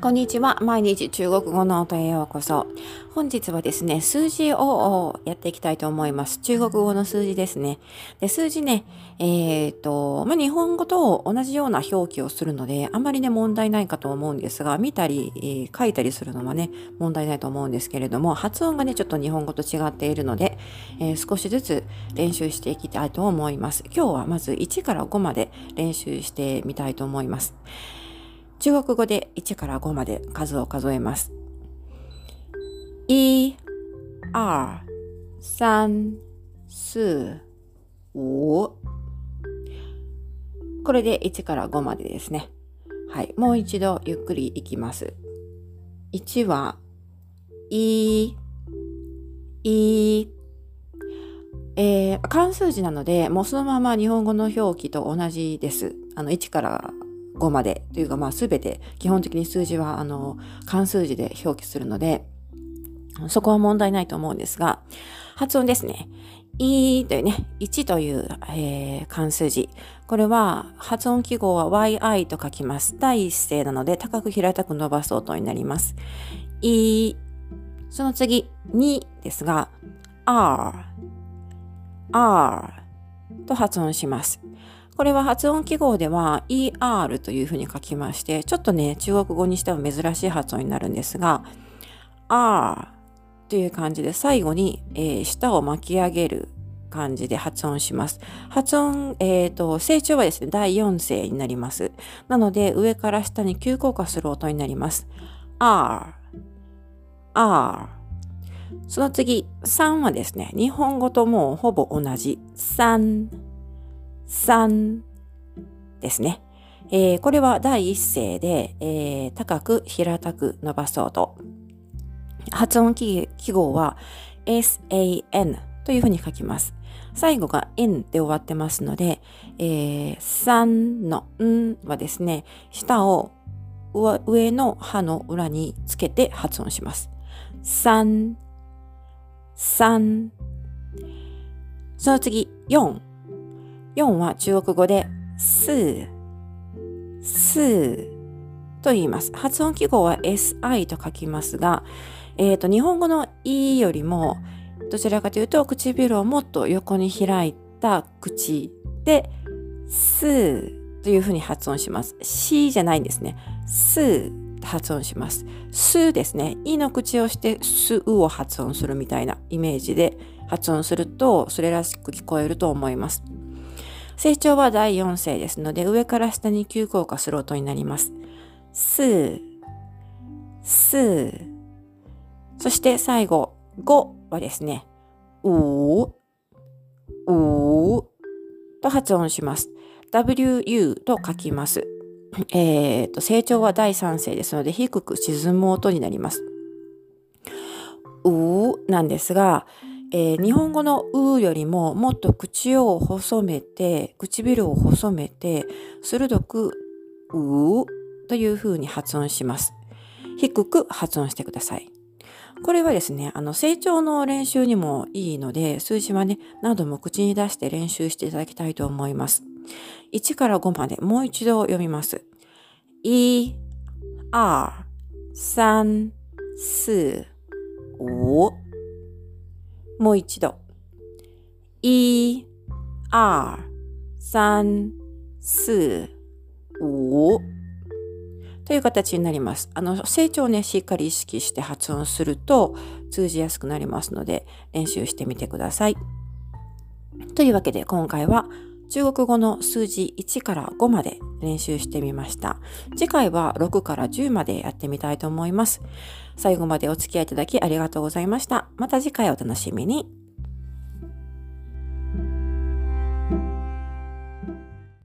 こんにちは。毎日中国語の音へようこそ。本日はですね、数字をやっていきたいと思います。中国語の数字ですね。で数字ね、えっ、ー、と、まあ、日本語と同じような表記をするので、あまりね、問題ないかと思うんですが、見たり、えー、書いたりするのはね、問題ないと思うんですけれども、発音がね、ちょっと日本語と違っているので、えー、少しずつ練習していきたいと思います。今日はまず1から5まで練習してみたいと思います。中国語で1から5まで数を数えます。1、2、3、4、5。これで1から5までですね。はい。もう一度ゆっくりいきます。1は、い、い、えー、漢数字なので、もうそのまま日本語の表記と同じです。あの、1から5までというか、まあ、全て基本的に数字はあの漢数字で表記するので、そこは問題ないと思うんですが、発音ですね。いというね、1という、えー、漢数字。これは発音記号は yi と書きます。第一声なので高く平たく伸ばす音になります。いその次、2ですが、r、r と発音します。これは発音記号では ER というふうに書きまして、ちょっとね、中国語にしては珍しい発音になるんですが、R という感じで最後に、えー、舌を巻き上げる感じで発音します。発音、えっ、ー、と、成長はですね、第4声になります。なので、上から下に急降下する音になります。R、R。その次、3はですね、日本語ともうほぼ同じ。3。3ですね。えー、これは第一声で、えー、高く平たく伸ばそうと。発音記号は san というふうに書きます。最後が n で終わってますので、えー、3のんはですね、下を上の歯の裏につけて発音します。3、3。その次、4。4は中国語で、すー、すーと言います。発音記号は si と書きますが、えっ、ー、と、日本語の e よりも、どちらかというと、唇をもっと横に開いた口で、すーというふうに発音します。しじゃないんですね。すーと発音します。すですね。いの口をして、すうを発音するみたいなイメージで発音すると、それらしく聞こえると思います。成長は第4声ですので、上から下に急降下する音になります。すー、すー。そして最後、5はですね、うー、うーと発音します。wu と書きます。えー、と、成長は第3声ですので、低く沈む音になります。うーなんですが、えー、日本語のうよりももっと口を細めて、唇を細めて、鋭くうという風に発音します。低く発音してください。これはですね、あの、成長の練習にもいいので、数字はね、何度も口に出して練習していただきたいと思います。1から5までもう一度読みます。1、2、3、4、5、もう一度。一、二、三、四、五という形になります。あの、成長をね、しっかり意識して発音すると通じやすくなりますので、練習してみてください。というわけで、今回は中国語の数字1から5まで練習してみました。次回は6から10までやってみたいと思います。最後までお付き合いいただきありがとうございました。また次回お楽しみに。